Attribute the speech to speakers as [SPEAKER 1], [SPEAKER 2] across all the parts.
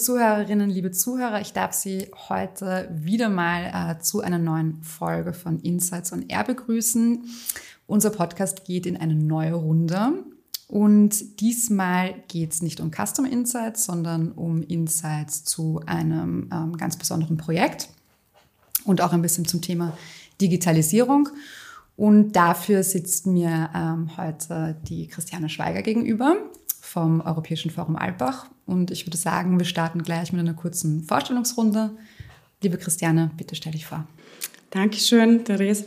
[SPEAKER 1] Zuhörerinnen, liebe Zuhörer, ich darf Sie heute wieder mal äh, zu einer neuen Folge von Insights on Air begrüßen. Unser Podcast geht in eine neue Runde und diesmal geht es nicht um Custom Insights, sondern um Insights zu einem ähm, ganz besonderen Projekt und auch ein bisschen zum Thema Digitalisierung. Und dafür sitzt mir ähm, heute die Christiane Schweiger gegenüber vom Europäischen Forum Alpbach. Und ich würde sagen, wir starten gleich mit einer kurzen Vorstellungsrunde. Liebe Christiane, bitte stell dich vor.
[SPEAKER 2] Dankeschön, Therese.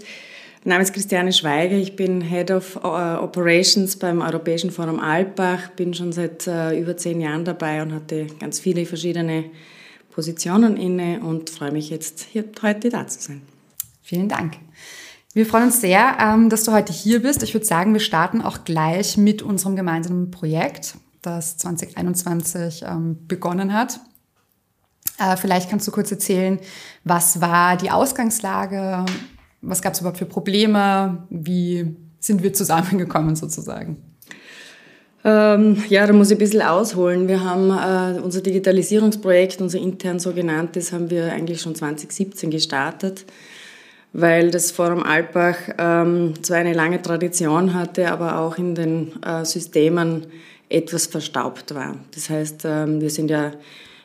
[SPEAKER 2] Mein Name ist Christiane Schweiger, ich bin Head of äh, Operations beim Europäischen Forum Alpbach, bin schon seit äh, über zehn Jahren dabei und hatte ganz viele verschiedene Positionen inne und freue mich jetzt hier heute da zu sein.
[SPEAKER 1] Vielen Dank. Wir freuen uns sehr, ähm, dass du heute hier bist. Ich würde sagen, wir starten auch gleich mit unserem gemeinsamen Projekt, das 2021 ähm, begonnen hat. Äh, vielleicht kannst du kurz erzählen, was war die Ausgangslage, was gab es überhaupt für Probleme? Wie sind wir zusammengekommen sozusagen?
[SPEAKER 2] Ähm, ja, da muss ich ein bisschen ausholen. Wir haben äh, unser Digitalisierungsprojekt, unser intern sogenanntes, haben wir eigentlich schon 2017 gestartet, weil das Forum Alpbach ähm, zwar eine lange Tradition hatte, aber auch in den äh, Systemen etwas verstaubt war. Das heißt, ähm, wir sind ja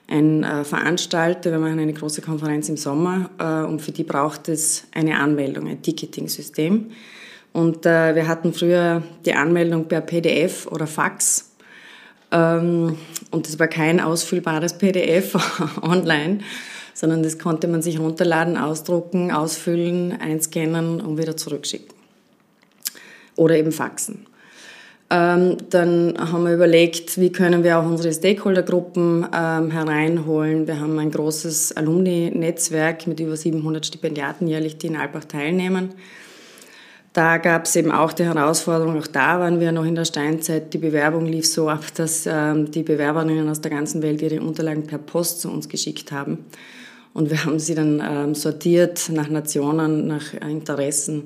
[SPEAKER 2] ein äh, Veranstalter, wir machen eine große Konferenz im Sommer äh, und für die braucht es eine Anmeldung, ein Ticketing-System. Und äh, wir hatten früher die Anmeldung per PDF oder Fax ähm, und das war kein ausfüllbares PDF online, sondern das konnte man sich runterladen, ausdrucken, ausfüllen, einscannen und wieder zurückschicken. Oder eben faxen. Ähm, dann haben wir überlegt, wie können wir auch unsere Stakeholdergruppen ähm, hereinholen. Wir haben ein großes Alumni-Netzwerk mit über 700 Stipendiaten jährlich, die in Albach teilnehmen. Da gab es eben auch die Herausforderung, auch da waren wir noch in der Steinzeit, die Bewerbung lief so ab, dass ähm, die Bewerberinnen aus der ganzen Welt ihre Unterlagen per Post zu uns geschickt haben. Und wir haben sie dann sortiert nach Nationen, nach Interessen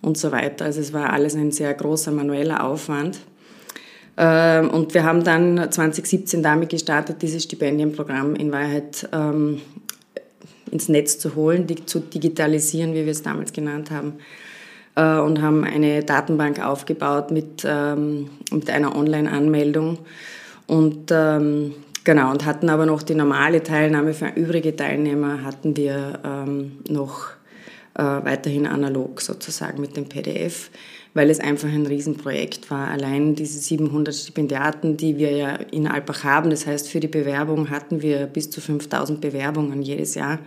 [SPEAKER 2] und so weiter. Also es war alles ein sehr großer manueller Aufwand. Ähm, und wir haben dann 2017 damit gestartet, dieses Stipendienprogramm in Wahrheit ähm, ins Netz zu holen, zu digitalisieren, wie wir es damals genannt haben. Äh, und haben eine Datenbank aufgebaut mit, ähm, mit einer Online-Anmeldung. Und genau, und hatten aber noch die normale Teilnahme für übrige Teilnehmer hatten wir noch äh, weiterhin analog sozusagen mit dem PDF, weil es einfach ein Riesenprojekt war. Allein diese 700 Stipendiaten, die wir ja in Alpbach haben, das heißt für die Bewerbung hatten wir bis zu 5000 Bewerbungen jedes Jahr.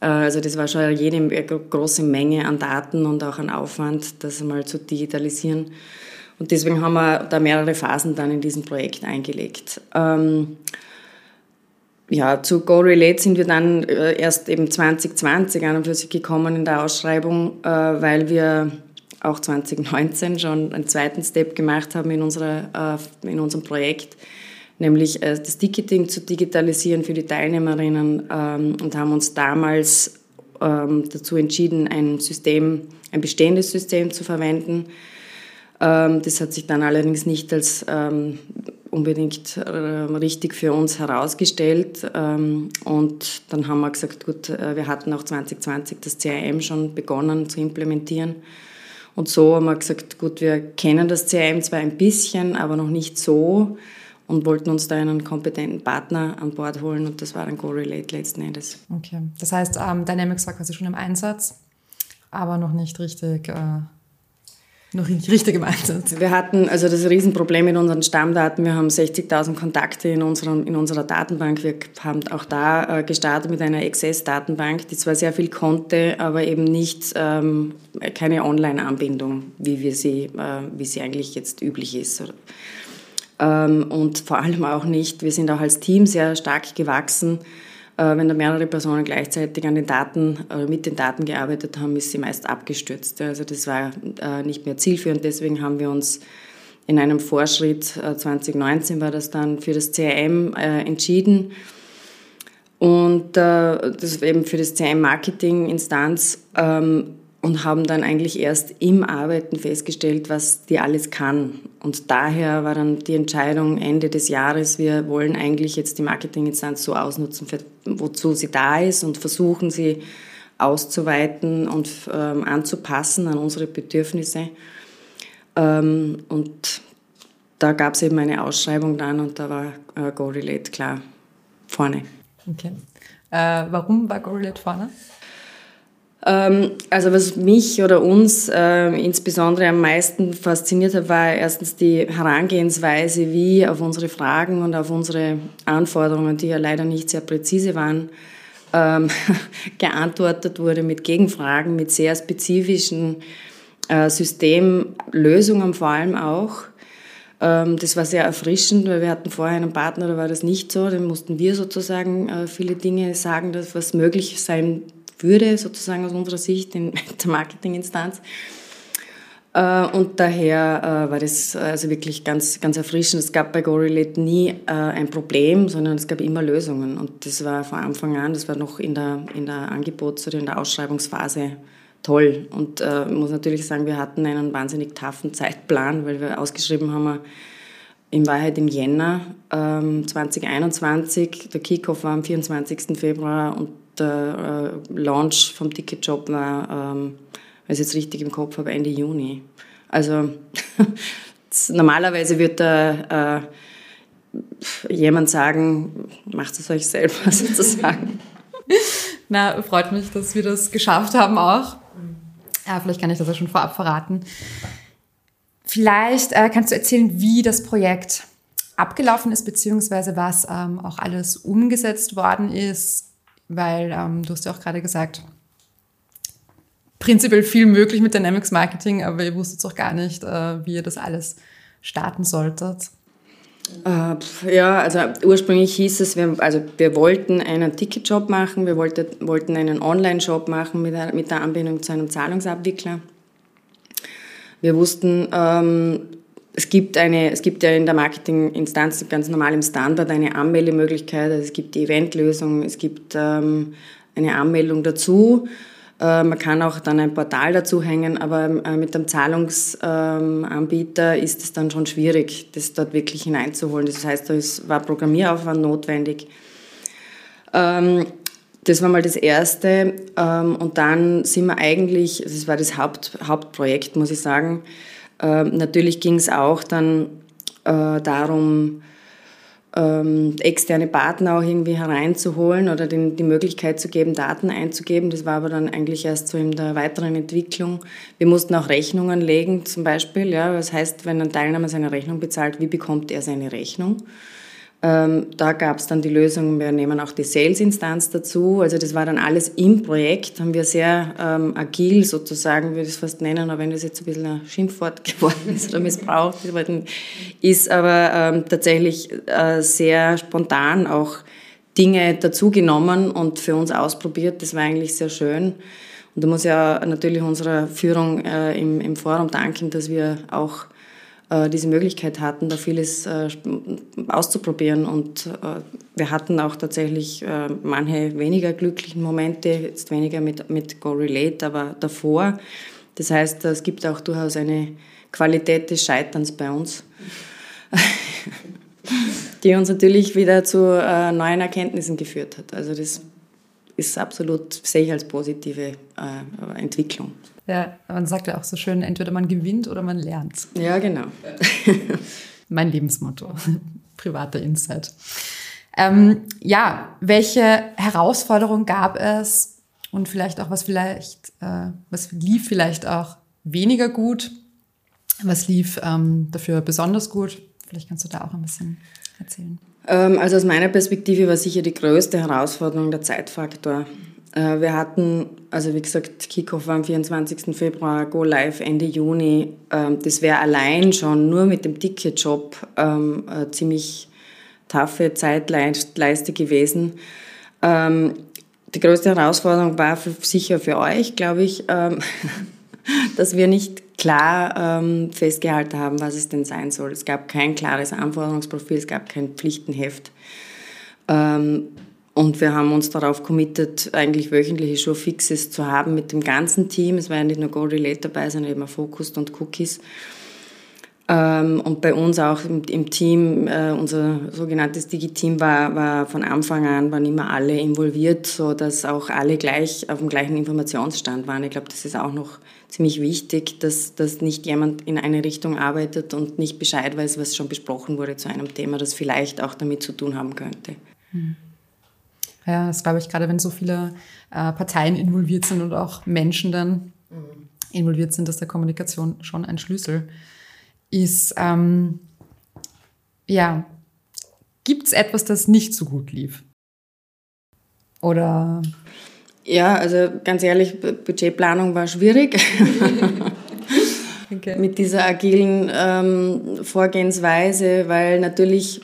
[SPEAKER 2] Äh, also das war schon jede große Menge an Daten und auch an Aufwand, das mal zu digitalisieren. Und deswegen haben wir da mehrere Phasen dann in diesem Projekt eingelegt. Ähm, ja, zu GoRelate sind wir dann äh, erst eben 2020 an und für sich gekommen in der Ausschreibung, äh, weil wir auch 2019 schon einen zweiten Step gemacht haben in, unserer, äh, in unserem Projekt, nämlich das Ticketing zu digitalisieren für die Teilnehmerinnen ähm, und haben uns damals ähm, dazu entschieden, ein System, ein bestehendes System zu verwenden. Ähm, das hat sich dann allerdings nicht als unbedingt äh, richtig für uns herausgestellt. Ähm, und dann haben wir gesagt, gut, äh, wir hatten auch 2020 das CRM schon begonnen zu implementieren. Und so haben wir gesagt, gut, wir kennen das CRM zwar ein bisschen, aber noch nicht so und wollten uns da einen kompetenten Partner an Bord holen und das war dann GoRelate letzten Endes.
[SPEAKER 1] Okay, das heißt, ähm, Dynamics war quasi schon im Einsatz, aber noch nicht richtig äh, noch nicht richtig im Einsatz.
[SPEAKER 2] Wir hatten also das Riesenproblem mit unseren Stammdaten. Wir haben 60.000 Kontakte in, unserem, in unserer Datenbank. Wir haben auch da äh, gestartet mit einer Access-Datenbank, die zwar sehr viel konnte, aber eben nicht ähm, keine Online-Anbindung, wie wir sie, äh, wie sie eigentlich jetzt üblich ist. Ähm, und vor allem auch nicht. Wir sind auch als Team sehr stark gewachsen. Äh, wenn da mehrere Personen gleichzeitig an den Daten oder mit den Daten gearbeitet haben, ist sie meist abgestürzt. Also das war äh, nicht mehr zielführend. Deswegen haben wir uns in einem Vorschritt, 2019 äh, war das dann, für das CRM entschieden. Und das eben für das CRM-Marketing-Instanz. Und haben dann eigentlich erst im Arbeiten festgestellt, was die alles kann. Und daher war dann die Entscheidung Ende des Jahres, wir wollen eigentlich jetzt die Marketinginstanz so ausnutzen, wozu sie da ist und versuchen sie auszuweiten und ähm, anzupassen an unsere Bedürfnisse. Ähm, und da gab es eben eine Ausschreibung dann und da war äh, GoRelate klar vorne.
[SPEAKER 1] Okay. Äh, warum war GoRelate vorne?
[SPEAKER 2] Ähm, also was mich oder uns äh, insbesondere am meisten fasziniert hat, war erstens die Herangehensweise, wie auf unsere Fragen und auf unsere Anforderungen, die ja leider nicht sehr präzise waren, ähm, geantwortet wurde mit Gegenfragen, mit sehr spezifischen äh, Systemlösungen vor allem auch. Ähm, das war sehr erfrischend, weil wir hatten vorher einen Partner, da war das nicht so. Dann mussten wir sozusagen äh, viele Dinge sagen, was möglich sein würde, sozusagen aus unserer Sicht in der Marketinginstanz. Äh, und daher äh, war das also wirklich ganz, ganz erfrischend. Es gab bei GoRelate nie äh, ein Problem, sondern es gab immer Lösungen. Und das war von Anfang an, das war noch in der, in der Angebots- oder in der Ausschreibungsphase toll. Und ich muss natürlich sagen, wir hatten einen wahnsinnig taffen Zeitplan, weil wir ausgeschrieben haben, in Wahrheit im Jänner 2021. Ähm, der Kickoff war am 24. Februar und der äh, Launch vom Ticketjob war, ähm, wenn ich jetzt richtig im Kopf habe, Ende Juni. Also normalerweise wird da äh, jemand sagen, macht es euch selber sozusagen.
[SPEAKER 1] Na, freut mich, dass wir das geschafft haben auch. Ja, vielleicht kann ich das ja schon vorab verraten. Vielleicht äh, kannst du erzählen, wie das Projekt abgelaufen ist, beziehungsweise was ähm, auch alles umgesetzt worden ist weil ähm, du hast ja auch gerade gesagt, prinzipiell viel möglich mit Dynamics Marketing, aber ihr wusstet auch gar nicht, äh, wie ihr das alles starten solltet.
[SPEAKER 2] Äh, ja, also ursprünglich hieß es, wir, also wir wollten einen Ticketjob machen, wir wollte, wollten einen Online-Shop machen mit, mit der Anbindung zu einem Zahlungsabwickler. Wir wussten, ähm, es gibt, eine, es gibt ja in der Marketinginstanz ganz normal im Standard eine Anmeldemöglichkeit. Also es gibt die Eventlösung, es gibt ähm, eine Anmeldung dazu. Äh, man kann auch dann ein Portal dazu hängen, aber äh, mit dem Zahlungsanbieter ähm, ist es dann schon schwierig, das dort wirklich hineinzuholen. Das heißt, da war Programmieraufwand notwendig. Ähm, das war mal das Erste. Ähm, und dann sind wir eigentlich, das war das Haupt, Hauptprojekt, muss ich sagen, ähm, natürlich ging es auch dann äh, darum, ähm, externe Partner auch irgendwie hereinzuholen oder den, die Möglichkeit zu geben, Daten einzugeben. Das war aber dann eigentlich erst so in der weiteren Entwicklung. Wir mussten auch Rechnungen legen, zum Beispiel. Ja, das heißt, wenn ein Teilnehmer seine Rechnung bezahlt, wie bekommt er seine Rechnung? Ähm, da gab es dann die Lösung, wir nehmen auch die Sales-Instanz dazu. Also das war dann alles im Projekt, haben wir sehr ähm, agil sozusagen, würde ich es fast nennen, auch wenn das jetzt ein bisschen ein Schimpfwort geworden ist oder missbraucht ist, aber ähm, tatsächlich äh, sehr spontan auch Dinge dazugenommen und für uns ausprobiert. Das war eigentlich sehr schön. Und da muss ja natürlich unserer Führung äh, im, im Forum danken, dass wir auch äh, diese Möglichkeit hatten, da vieles äh, auszuprobieren. Und äh, wir hatten auch tatsächlich manche weniger glücklichen Momente, jetzt weniger mit, mit Go Relate, aber davor. Das heißt, es gibt auch durchaus eine Qualität des Scheiterns bei uns, die uns natürlich wieder zu neuen Erkenntnissen geführt hat. Also das ist absolut, sehe ich als positive Entwicklung.
[SPEAKER 1] Ja, man sagt ja auch so schön, entweder man gewinnt oder man lernt.
[SPEAKER 2] Ja, genau.
[SPEAKER 1] mein Lebensmotto, privater Insight. Ähm, ja, welche Herausforderungen gab es und vielleicht auch was vielleicht, äh, was lief vielleicht auch weniger gut, was lief ähm, dafür besonders gut? Vielleicht kannst du da auch ein bisschen erzählen.
[SPEAKER 2] Ähm, also aus meiner Perspektive war sicher die größte Herausforderung der Zeitfaktor. Äh, wir hatten, also wie gesagt, Kickoff war am 24. Februar, Go Live Ende Juni. Ähm, das wäre allein schon nur mit dem Ticketjob ähm, eine ziemlich taffe Zeitleiste gewesen. Die größte Herausforderung war für, sicher für euch, glaube ich, dass wir nicht klar festgehalten haben, was es denn sein soll. Es gab kein klares Anforderungsprofil, es gab kein Pflichtenheft. Und wir haben uns darauf committed, eigentlich wöchentliche Showfixes zu haben mit dem ganzen Team. Es war ja nicht nur Go Relate dabei, sondern eben auch Focused und Cookies. Ähm, und bei uns auch im, Team, äh, unser sogenanntes Digi-Team war, war von Anfang an, waren immer alle involviert, so dass auch alle gleich auf dem gleichen Informationsstand waren. Ich glaube, das ist auch noch ziemlich wichtig, dass, dass nicht jemand in eine Richtung arbeitet und nicht Bescheid weiß, was schon besprochen wurde zu einem Thema, das vielleicht auch damit zu tun haben könnte.
[SPEAKER 1] Hm. Ja, das glaube ich, gerade wenn so viele äh, Parteien involviert sind und auch Menschen dann mhm. involviert sind, dass der Kommunikation schon ein Schlüssel ist. Ähm, ja, gibt es etwas, das nicht so gut lief? Oder?
[SPEAKER 2] Ja, also ganz ehrlich, Budgetplanung war schwierig. okay. Mit dieser agilen ähm, Vorgehensweise, weil natürlich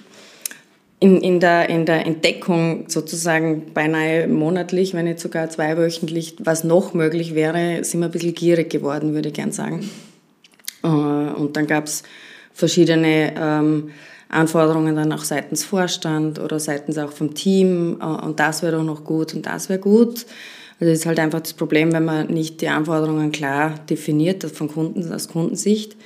[SPEAKER 2] in, in, der, in der Entdeckung sozusagen beinahe monatlich, wenn nicht sogar zweiwöchentlich, was noch möglich wäre, sind wir ein bisschen gierig geworden, würde ich gern sagen. Äh, und dann gab es verschiedene ähm, Anforderungen dann auch seitens Vorstand oder seitens auch vom Team äh, und das wäre doch noch gut und das wäre gut. Also das ist halt einfach das Problem, wenn man nicht die Anforderungen klar definiert von Kunden, aus Kundensicht,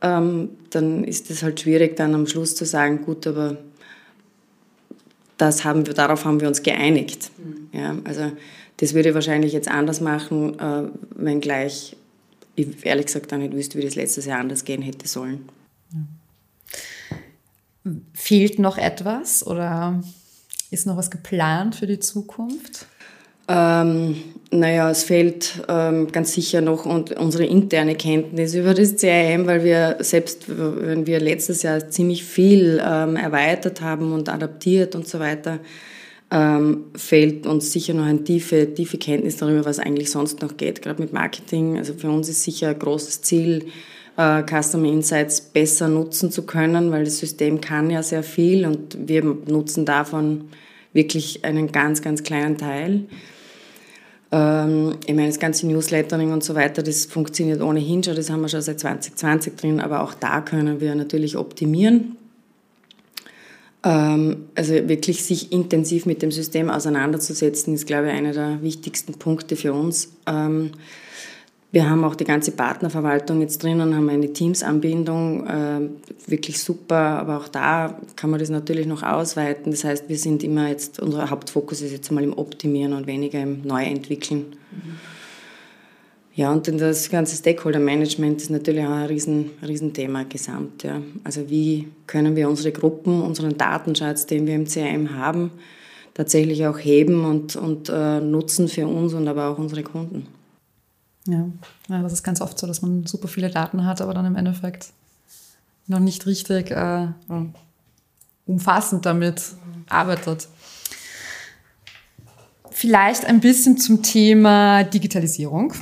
[SPEAKER 2] ähm, dann ist es halt schwierig dann am Schluss zu sagen, gut, aber das haben wir, darauf haben wir uns geeinigt. Mhm. Ja, also das würde ich wahrscheinlich jetzt anders machen, äh, wenngleich ich ehrlich gesagt auch nicht wüsste, wie das letztes Jahr anders gehen hätte sollen.
[SPEAKER 1] Ja. Fehlt noch etwas oder ist noch was geplant für die Zukunft?
[SPEAKER 2] Ähm, naja, es fehlt ähm, ganz sicher noch und unsere interne Kenntnis über das CRM, weil wir selbst, wenn wir letztes Jahr ziemlich viel ähm, erweitert haben und adaptiert und so weiter, ähm, fehlt uns sicher noch eine tiefe, tiefe Kenntnis darüber, was eigentlich sonst noch geht, gerade mit Marketing. Also für uns ist sicher ein großes Ziel, äh, Customer Insights besser nutzen zu können, weil das System kann ja sehr viel und wir nutzen davon wirklich einen ganz, ganz kleinen Teil. Ähm, ich meine, das ganze Newslettering und so weiter, das funktioniert ohnehin schon, das haben wir schon seit 2020 drin, aber auch da können wir natürlich optimieren. Ähm, also wirklich sich intensiv mit dem System auseinanderzusetzen, ist, glaube ich, einer der wichtigsten Punkte für uns. Ähm, wir haben auch die ganze Partnerverwaltung jetzt drinnen, haben eine Teams-Anbindung, äh, wirklich super, aber auch da kann man das natürlich noch ausweiten. Das heißt, wir sind immer jetzt, unser Hauptfokus ist jetzt mal im Optimieren und weniger im Neuentwickeln. Mhm. Ja, und das ganze Stakeholder-Management ist natürlich auch ein riesen, Riesenthema gesamt. Ja. Also wie können wir unsere Gruppen, unseren Datenschatz, den wir im CRM haben, tatsächlich auch heben und, und äh, nutzen für uns und aber auch unsere Kunden.
[SPEAKER 1] Ja. ja, das ist ganz oft so, dass man super viele Daten hat, aber dann im Endeffekt noch nicht richtig äh, umfassend damit arbeitet. Vielleicht ein bisschen zum Thema Digitalisierung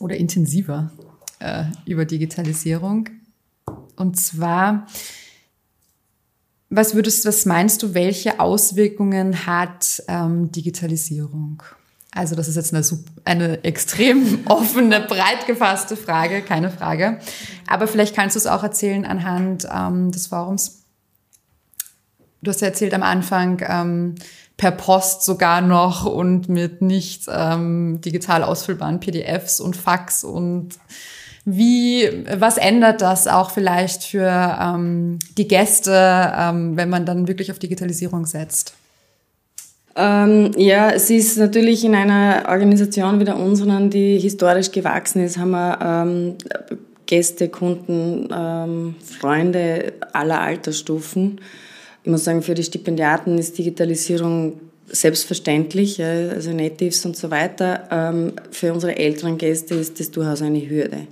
[SPEAKER 1] oder intensiver äh, über Digitalisierung. Und zwar, was würdest, was meinst du, welche Auswirkungen hat ähm, Digitalisierung? Also das ist jetzt eine, eine extrem offene, breit gefasste Frage, keine Frage. Aber vielleicht kannst du es auch erzählen anhand ähm, des Forums. Du hast ja erzählt am Anfang, ähm, per Post sogar noch und mit nicht ähm, digital ausfüllbaren PDFs und Fax und wie, was ändert das auch vielleicht für ähm, die Gäste, ähm, wenn man dann wirklich auf Digitalisierung setzt?
[SPEAKER 2] Ähm, ja, es ist natürlich in einer Organisation wie der unseren, die historisch gewachsen ist, haben wir ähm, Gäste, Kunden, ähm, Freunde aller Altersstufen. Ich muss sagen, für die Stipendiaten ist Digitalisierung selbstverständlich, also Natives und so weiter. Ähm, für unsere älteren Gäste ist das durchaus eine Hürde.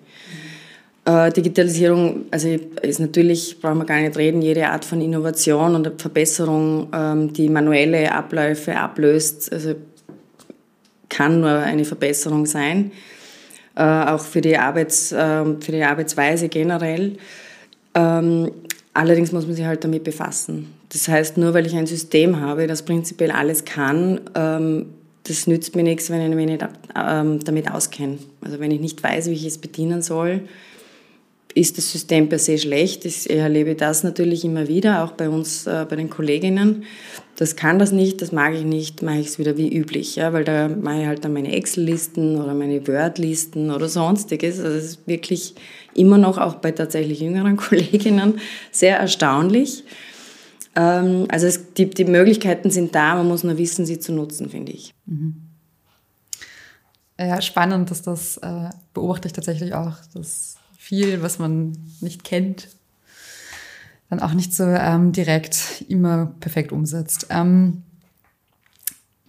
[SPEAKER 2] Äh, Digitalisierung, also ist natürlich, brauchen wir gar nicht reden, jede Art von Innovation und Verbesserung, ähm, die manuelle Abläufe ablöst, also kann nur eine Verbesserung sein, äh, auch für die, Arbeits, ähm, für die Arbeitsweise generell. Ähm, allerdings muss man sich halt damit befassen. Das heißt, nur weil ich ein System habe, das prinzipiell alles kann, das nützt mir nichts, wenn ich mich nicht damit auskenne. Also wenn ich nicht weiß, wie ich es bedienen soll, ist das System per se schlecht. Ich erlebe das natürlich immer wieder, auch bei uns, äh, bei den Kolleginnen. Das kann das nicht, das mag ich nicht, mache ich es wieder wie üblich, ja, weil da mache ich halt dann meine Excel-Listen oder meine Word-Listen oder sonstiges. Also das ist wirklich immer noch auch bei tatsächlich jüngeren Kolleginnen sehr erstaunlich. Ähm, also es, die, die Möglichkeiten sind da, man muss nur wissen, sie zu nutzen, finde ich. Mhm.
[SPEAKER 1] Ja, spannend, dass das äh, beobachte ich tatsächlich auch, dass viel, was man nicht kennt, dann auch nicht so ähm, direkt immer perfekt umsetzt. Ähm,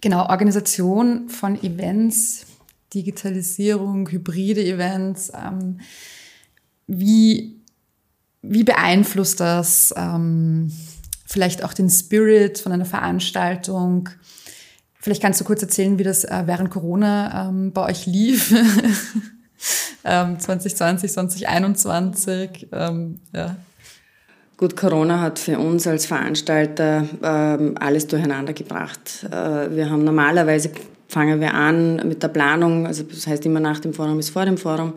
[SPEAKER 1] genau, Organisation von Events, Digitalisierung, hybride Events. Ähm, wie, wie beeinflusst das ähm, vielleicht auch den Spirit von einer Veranstaltung? Vielleicht kannst du kurz erzählen, wie das äh, während Corona ähm, bei euch lief. 2020, 2021. Ähm, ja.
[SPEAKER 2] Gut, Corona hat für uns als Veranstalter ähm, alles durcheinander gebracht. Äh, wir haben normalerweise fangen wir an mit der Planung, also das heißt immer nach dem Forum ist vor dem Forum,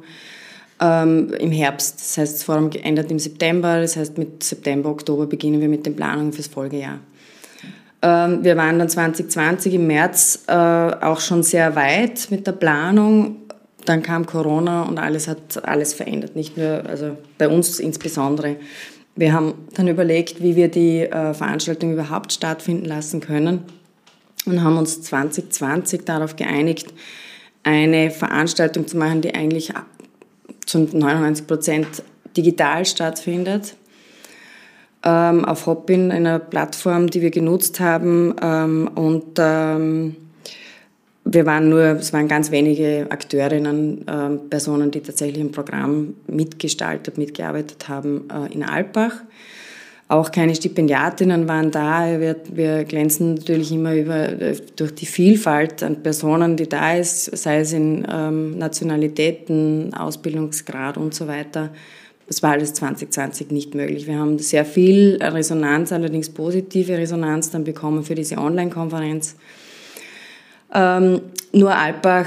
[SPEAKER 2] ähm, im Herbst. Das heißt, das Forum endet im September, das heißt mit September, Oktober beginnen wir mit den Planungen fürs Folgejahr. Ähm, wir waren dann 2020 im März äh, auch schon sehr weit mit der Planung dann kam Corona und alles hat alles verändert, nicht nur, also bei uns insbesondere. Wir haben dann überlegt, wie wir die äh, Veranstaltung überhaupt stattfinden lassen können und haben uns 2020 darauf geeinigt, eine Veranstaltung zu machen, die eigentlich zu 99 Prozent digital stattfindet. Ähm, auf Hopin, einer Plattform, die wir genutzt haben. Ähm, und ähm, wir waren nur, es waren ganz wenige Akteurinnen, äh, Personen, die tatsächlich im Programm mitgestaltet, mitgearbeitet haben äh, in Alpbach. Auch keine Stipendiatinnen waren da. Wir, wir glänzen natürlich immer über, durch die Vielfalt an Personen, die da ist, sei es in ähm, Nationalitäten, Ausbildungsgrad und so weiter. Das war alles 2020 nicht möglich. Wir haben sehr viel Resonanz, allerdings positive Resonanz dann bekommen für diese Online-Konferenz. Ähm, nur Alpbach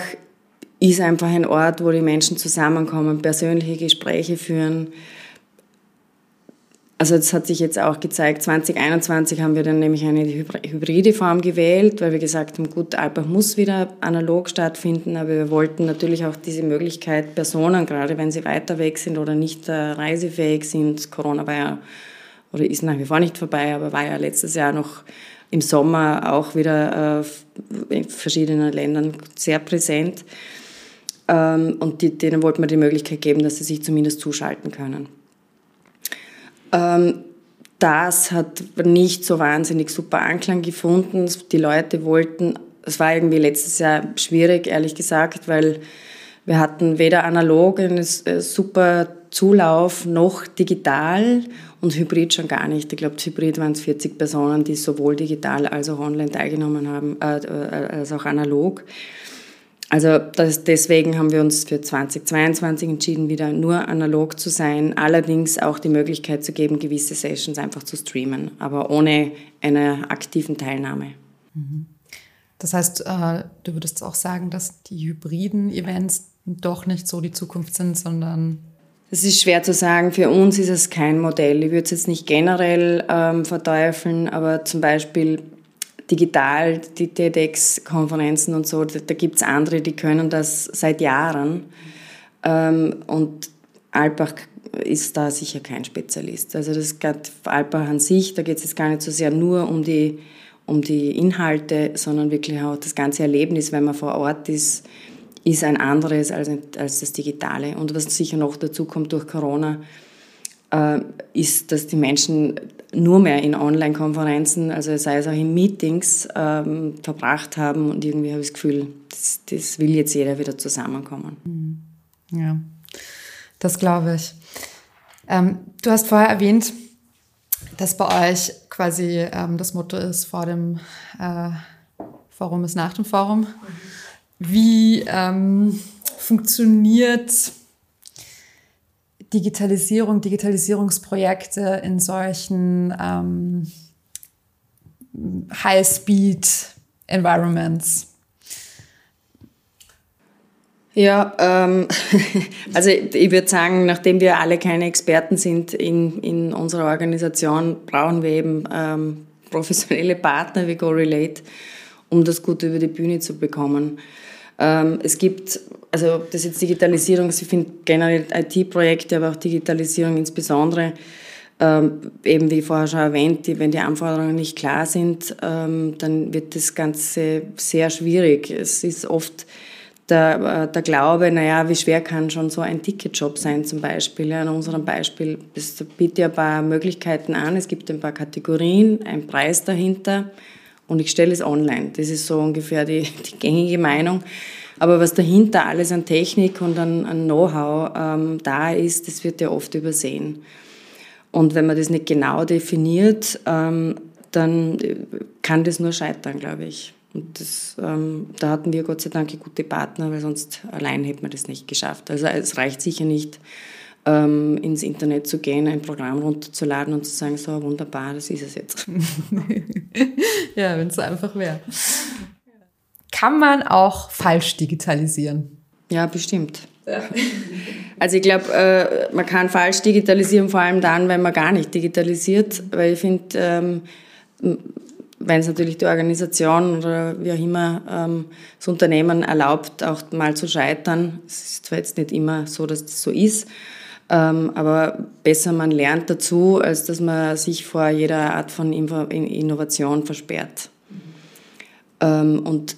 [SPEAKER 2] ist einfach ein Ort, wo die Menschen zusammenkommen, persönliche Gespräche führen. Also das hat sich jetzt auch gezeigt, 2021 haben wir dann nämlich eine hybride Form gewählt, weil wir gesagt haben, gut, Alpbach muss wieder analog stattfinden, aber wir wollten natürlich auch diese Möglichkeit, Personen, gerade wenn sie weiter weg sind oder nicht äh, reisefähig sind, Corona war ja, oder ist nach wie vor nicht vorbei, aber war ja letztes Jahr noch im Sommer auch wieder äh, in verschiedenen Ländern sehr präsent. Ähm, und denen wollten wir die Möglichkeit geben, dass sie sich zumindest zuschalten können. Ähm, das hat nicht so wahnsinnig super Anklang gefunden. Die Leute wollten, es war irgendwie letztes Jahr schwierig, ehrlich gesagt, weil wir hatten weder analog einen äh, super Zulauf noch digital und Hybrid schon gar nicht. Ich glaube, Hybrid waren es 40 Personen, die sowohl digital als auch online teilgenommen haben, äh, äh, als auch analog. Also das, deswegen haben wir uns für 2022 entschieden, wieder nur analog zu sein, allerdings auch die Möglichkeit zu geben, gewisse Sessions einfach zu streamen, aber ohne eine aktiven Teilnahme.
[SPEAKER 1] Mhm. Das heißt, äh, du würdest auch sagen, dass die hybriden Events doch nicht so die Zukunft sind, sondern
[SPEAKER 2] das ist schwer zu sagen. Für uns ist es kein Modell. Ich würde es jetzt nicht generell ähm, verteufeln, aber zum Beispiel digital, die TEDx-Konferenzen und so, da, da gibt es andere, die können das seit Jahren. Ähm, und Alpbach ist da sicher kein Spezialist. Also das geht Alpbach an sich, da geht es jetzt gar nicht so sehr nur um die, um die Inhalte, sondern wirklich auch das ganze Erlebnis, wenn man vor Ort ist, ist ein anderes als, als das Digitale. Und was sicher noch dazu kommt durch Corona, ist, dass die Menschen nur mehr in Online-Konferenzen, also sei es auch in Meetings, ähm, verbracht haben. Und irgendwie habe ich das Gefühl, das, das will jetzt jeder wieder zusammenkommen.
[SPEAKER 1] Mhm. Ja, das glaube ich. Ähm, du hast vorher erwähnt, dass bei euch quasi ähm, das Motto ist, vor dem äh, Forum ist nach dem Forum. Mhm. Wie ähm, funktioniert Digitalisierung, Digitalisierungsprojekte in solchen ähm, High-Speed-Environments?
[SPEAKER 2] Ja, ähm, also ich würde sagen, nachdem wir alle keine Experten sind in, in unserer Organisation, brauchen wir eben ähm, professionelle Partner wie GoRelate, um das gut über die Bühne zu bekommen. Ähm, es gibt, also das ist jetzt Digitalisierung, ich finde generell IT-Projekte, aber auch Digitalisierung insbesondere, ähm, eben wie vorher schon erwähnt, die, wenn die Anforderungen nicht klar sind, ähm, dann wird das Ganze sehr schwierig. Es ist oft der, äh, der Glaube, naja, wie schwer kann schon so ein Ticketjob sein zum Beispiel. Ja, in unserem Beispiel es bietet ja ein paar Möglichkeiten an, es gibt ein paar Kategorien, ein Preis dahinter und ich stelle es online. Das ist so ungefähr die, die gängige Meinung. Aber was dahinter alles an Technik und an, an Know-how ähm, da ist, das wird ja oft übersehen. Und wenn man das nicht genau definiert, ähm, dann kann das nur scheitern, glaube ich. Und das, ähm, da hatten wir Gott sei Dank gute Partner, weil sonst allein hätte man das nicht geschafft. Also es reicht sicher nicht, ähm, ins Internet zu gehen, ein Programm runterzuladen und zu sagen, so wunderbar, das ist es jetzt.
[SPEAKER 1] ja, wenn es einfach wäre. Kann man auch falsch digitalisieren?
[SPEAKER 2] Ja, bestimmt. Ja. Also ich glaube, äh, man kann falsch digitalisieren, vor allem dann, wenn man gar nicht digitalisiert, weil ich finde, ähm, wenn es natürlich die Organisation oder wie auch immer ähm, das Unternehmen erlaubt, auch mal zu scheitern. Es ist zwar jetzt nicht immer so, dass das so ist, aber besser man lernt dazu, als dass man sich vor jeder Art von Innovation versperrt. Mhm. und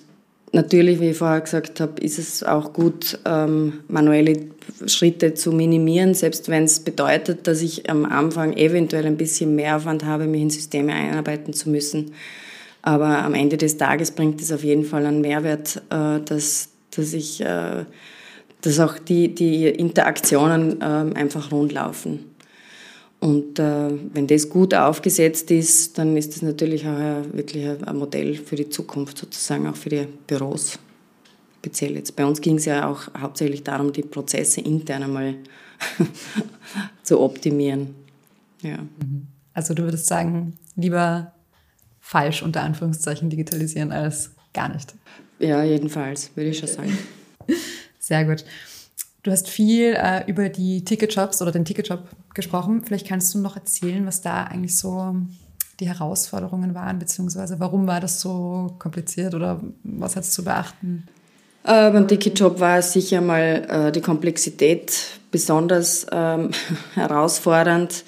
[SPEAKER 2] Natürlich, wie ich vorher gesagt habe, ist es auch gut, ähm, manuelle Schritte zu minimieren, selbst wenn es bedeutet, dass ich am Anfang eventuell ein bisschen mehr Aufwand habe, mich in Systeme einarbeiten zu müssen. Aber am Ende des Tages bringt es auf jeden Fall einen Mehrwert, äh, dass, dass, ich, äh, dass auch die, die Interaktionen äh, einfach rund laufen. Und äh, wenn das gut aufgesetzt ist, dann ist das natürlich auch ein, wirklich ein Modell für die Zukunft, sozusagen auch für die Büros. Speziell jetzt. Bei uns ging es ja auch hauptsächlich darum, die Prozesse intern einmal zu optimieren. Ja.
[SPEAKER 1] Mhm. Also du würdest sagen, lieber falsch unter Anführungszeichen digitalisieren als gar nicht.
[SPEAKER 2] Ja, jedenfalls, würde ich schon sagen.
[SPEAKER 1] Sehr gut. Du hast viel äh, über die Ticketjobs oder den Ticketjob gesprochen. Vielleicht kannst du noch erzählen, was da eigentlich so die Herausforderungen waren, beziehungsweise warum war das so kompliziert oder was hat es zu beachten?
[SPEAKER 2] Äh, beim Ticketjob war sicher mal äh, die Komplexität besonders ähm, herausfordernd.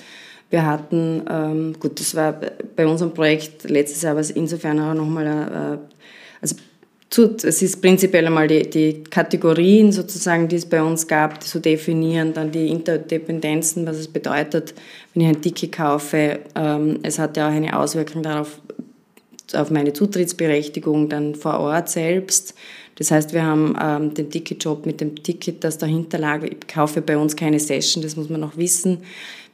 [SPEAKER 2] Wir hatten, ähm, gut, das war bei unserem Projekt letztes Jahr, was insofern auch nochmal, äh, also es ist prinzipiell einmal die, die Kategorien sozusagen, die es bei uns gab, zu definieren, dann die Interdependenzen, was es bedeutet, wenn ich ein Ticket kaufe. Ähm, es hat ja auch eine Auswirkung darauf, auf meine Zutrittsberechtigung dann vor Ort selbst. Das heißt, wir haben ähm, den Ticketjob mit dem Ticket, das dahinter lag. Ich kaufe bei uns keine Session, das muss man noch wissen.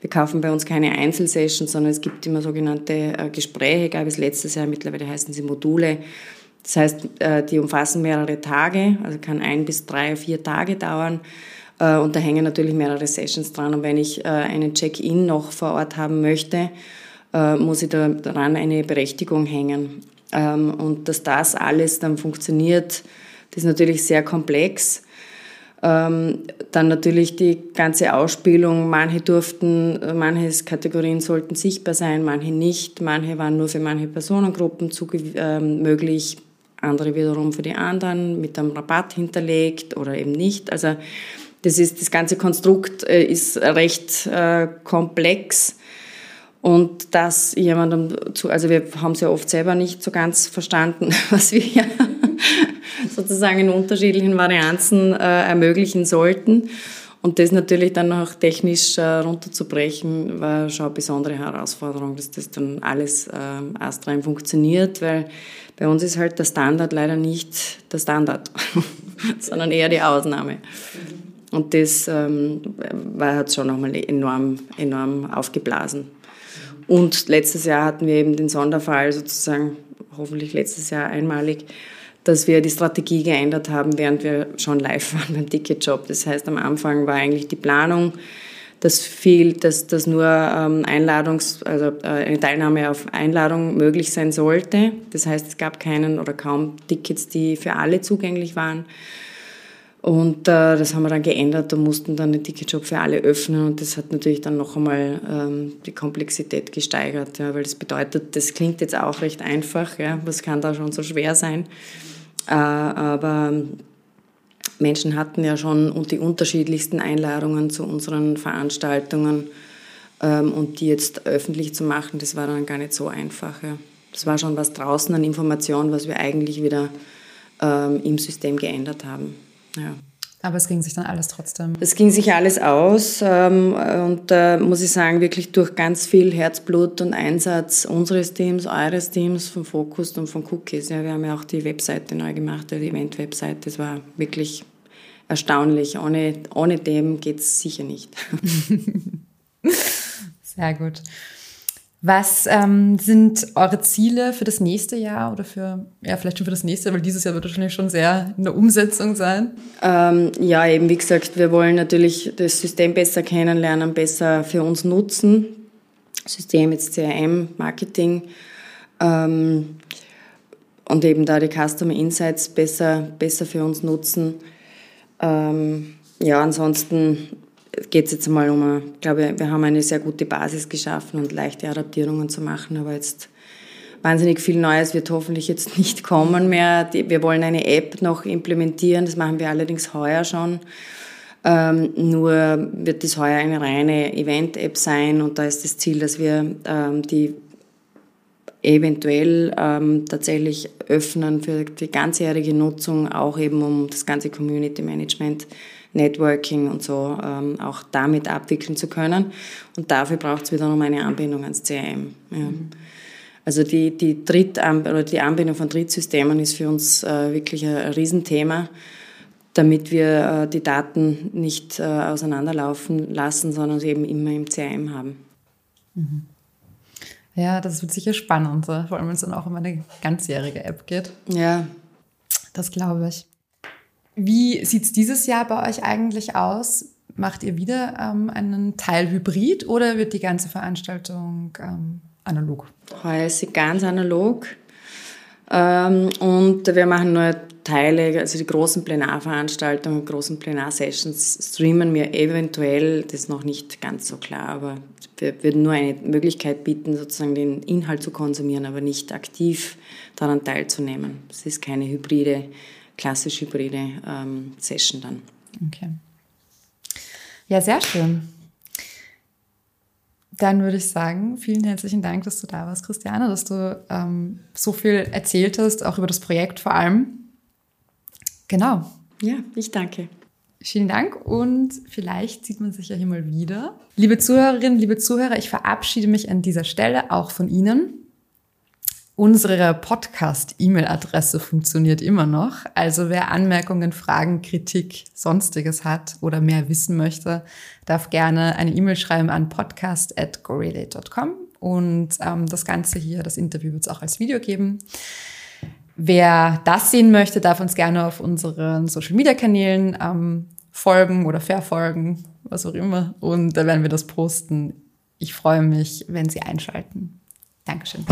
[SPEAKER 2] Wir kaufen bei uns keine Einzelsessions, sondern es gibt immer sogenannte äh, Gespräche, gab es letztes Jahr, mittlerweile heißen sie Module, das heißt, äh, die umfassen mehrere Tage, also kann ein bis drei, vier Tage dauern. Äh, und da hängen natürlich mehrere Sessions dran. Und wenn ich äh, einen Check-in noch vor Ort haben möchte, muss ich daran eine Berechtigung hängen. Ähm, und dass das alles dann funktioniert, das ist natürlich sehr komplex. Ähm, dann natürlich die ganze Ausspielung. Manche durften, manche Kategorien sollten sichtbar sein, manche nicht. Manche waren nur für manche Personengruppen ähm, möglich andere wiederum für die anderen mit einem Rabatt hinterlegt oder eben nicht. Also das, ist, das ganze Konstrukt äh, ist recht äh, komplex. Und dass jemandem zu, also wir haben es ja oft selber nicht so ganz verstanden, was wir sozusagen in unterschiedlichen Varianzen äh, ermöglichen sollten. Und das natürlich dann auch technisch äh, runterzubrechen, war schon eine besondere Herausforderung, dass das dann alles äh, astrein funktioniert, weil bei uns ist halt der Standard leider nicht der Standard, sondern eher die Ausnahme. Und das ähm, hat schon nochmal enorm, enorm aufgeblasen. Und letztes Jahr hatten wir eben den Sonderfall, sozusagen, hoffentlich letztes Jahr einmalig, dass wir die Strategie geändert haben, während wir schon live waren beim Ticketjob. Das heißt, am Anfang war eigentlich die Planung, dass viel, dass, dass nur ähm, Einladungs, also äh, eine Teilnahme auf Einladung möglich sein sollte. Das heißt, es gab keinen oder kaum Tickets, die für alle zugänglich waren. Und äh, das haben wir dann geändert. Da mussten dann den Ticketshop für alle öffnen und das hat natürlich dann noch einmal ähm, die Komplexität gesteigert, ja, weil das bedeutet, das klingt jetzt auch recht einfach, ja, was kann da schon so schwer sein. Äh, aber Menschen hatten ja schon die unterschiedlichsten Einladungen zu unseren Veranstaltungen ähm, und die jetzt öffentlich zu machen, das war dann gar nicht so einfach. Ja. Das war schon was draußen an Informationen, was wir eigentlich wieder ähm, im System geändert haben. Ja.
[SPEAKER 1] Aber es ging sich dann alles trotzdem.
[SPEAKER 2] Es ging sich alles aus ähm, und da äh, muss ich sagen, wirklich durch ganz viel Herzblut und Einsatz unseres Teams, eures Teams, von Focus und von Cookies. Ja, wir haben ja auch die Webseite neu gemacht, die Event-Webseite. Das war wirklich erstaunlich. Ohne, ohne dem geht es sicher nicht.
[SPEAKER 1] Sehr gut. Was ähm, sind eure Ziele für das nächste Jahr oder für, ja, vielleicht schon für das nächste, weil dieses Jahr wird wahrscheinlich schon sehr in der Umsetzung sein?
[SPEAKER 2] Ähm, ja, eben wie gesagt, wir wollen natürlich das System besser kennenlernen, besser für uns nutzen. System jetzt CRM, Marketing ähm, und eben da die Customer Insights besser, besser für uns nutzen. Ähm, ja, ansonsten geht es jetzt mal um, ich glaube, wir haben eine sehr gute Basis geschaffen und leichte Adaptierungen zu machen, aber jetzt wahnsinnig viel Neues wird hoffentlich jetzt nicht kommen mehr. Wir wollen eine App noch implementieren, das machen wir allerdings heuer schon. Ähm, nur wird das heuer eine reine Event-App sein und da ist das Ziel, dass wir ähm, die eventuell ähm, tatsächlich öffnen für die ganzjährige Nutzung, auch eben um das ganze Community Management Networking und so ähm, auch damit abwickeln zu können. Und dafür braucht es wiederum eine Anbindung ans CRM. Ja. Mhm. Also die, die, Dritt oder die Anbindung von Drittsystemen ist für uns äh, wirklich ein, ein Riesenthema, damit wir äh, die Daten nicht äh, auseinanderlaufen lassen, sondern sie eben immer im CRM haben.
[SPEAKER 1] Mhm. Ja, das wird sicher spannend, vor allem wenn es dann auch um eine ganzjährige App geht.
[SPEAKER 2] Ja.
[SPEAKER 1] Das glaube ich. Wie sieht es dieses Jahr bei euch eigentlich aus? Macht ihr wieder ähm, einen Teil Hybrid oder wird die ganze Veranstaltung ähm, analog?
[SPEAKER 2] Heuer ist sie ganz analog. Ähm, und wir machen nur Teile, also die großen Plenarveranstaltungen, großen Plenarsessions streamen wir eventuell, das ist noch nicht ganz so klar, aber wir würden nur eine Möglichkeit bieten, sozusagen den Inhalt zu konsumieren, aber nicht aktiv daran teilzunehmen. Es ist keine hybride klassisch hybride ähm, Session dann.
[SPEAKER 1] Okay. Ja, sehr schön. Dann würde ich sagen, vielen herzlichen Dank, dass du da warst, Christiane, dass du ähm, so viel erzählt hast, auch über das Projekt vor allem. Genau.
[SPEAKER 2] Ja, ich danke.
[SPEAKER 1] Vielen Dank und vielleicht sieht man sich ja hier mal wieder. Liebe Zuhörerinnen, liebe Zuhörer, ich verabschiede mich an dieser Stelle auch von Ihnen. Unsere Podcast-E-Mail-Adresse funktioniert immer noch. Also wer Anmerkungen, Fragen, Kritik, sonstiges hat oder mehr wissen möchte, darf gerne eine E-Mail schreiben an podcast.gorelate.com. Und ähm, das Ganze hier, das Interview wird es auch als Video geben. Wer das sehen möchte, darf uns gerne auf unseren Social-Media-Kanälen ähm, folgen oder verfolgen, was auch immer. Und da werden wir das posten. Ich freue mich, wenn Sie einschalten. Dankeschön.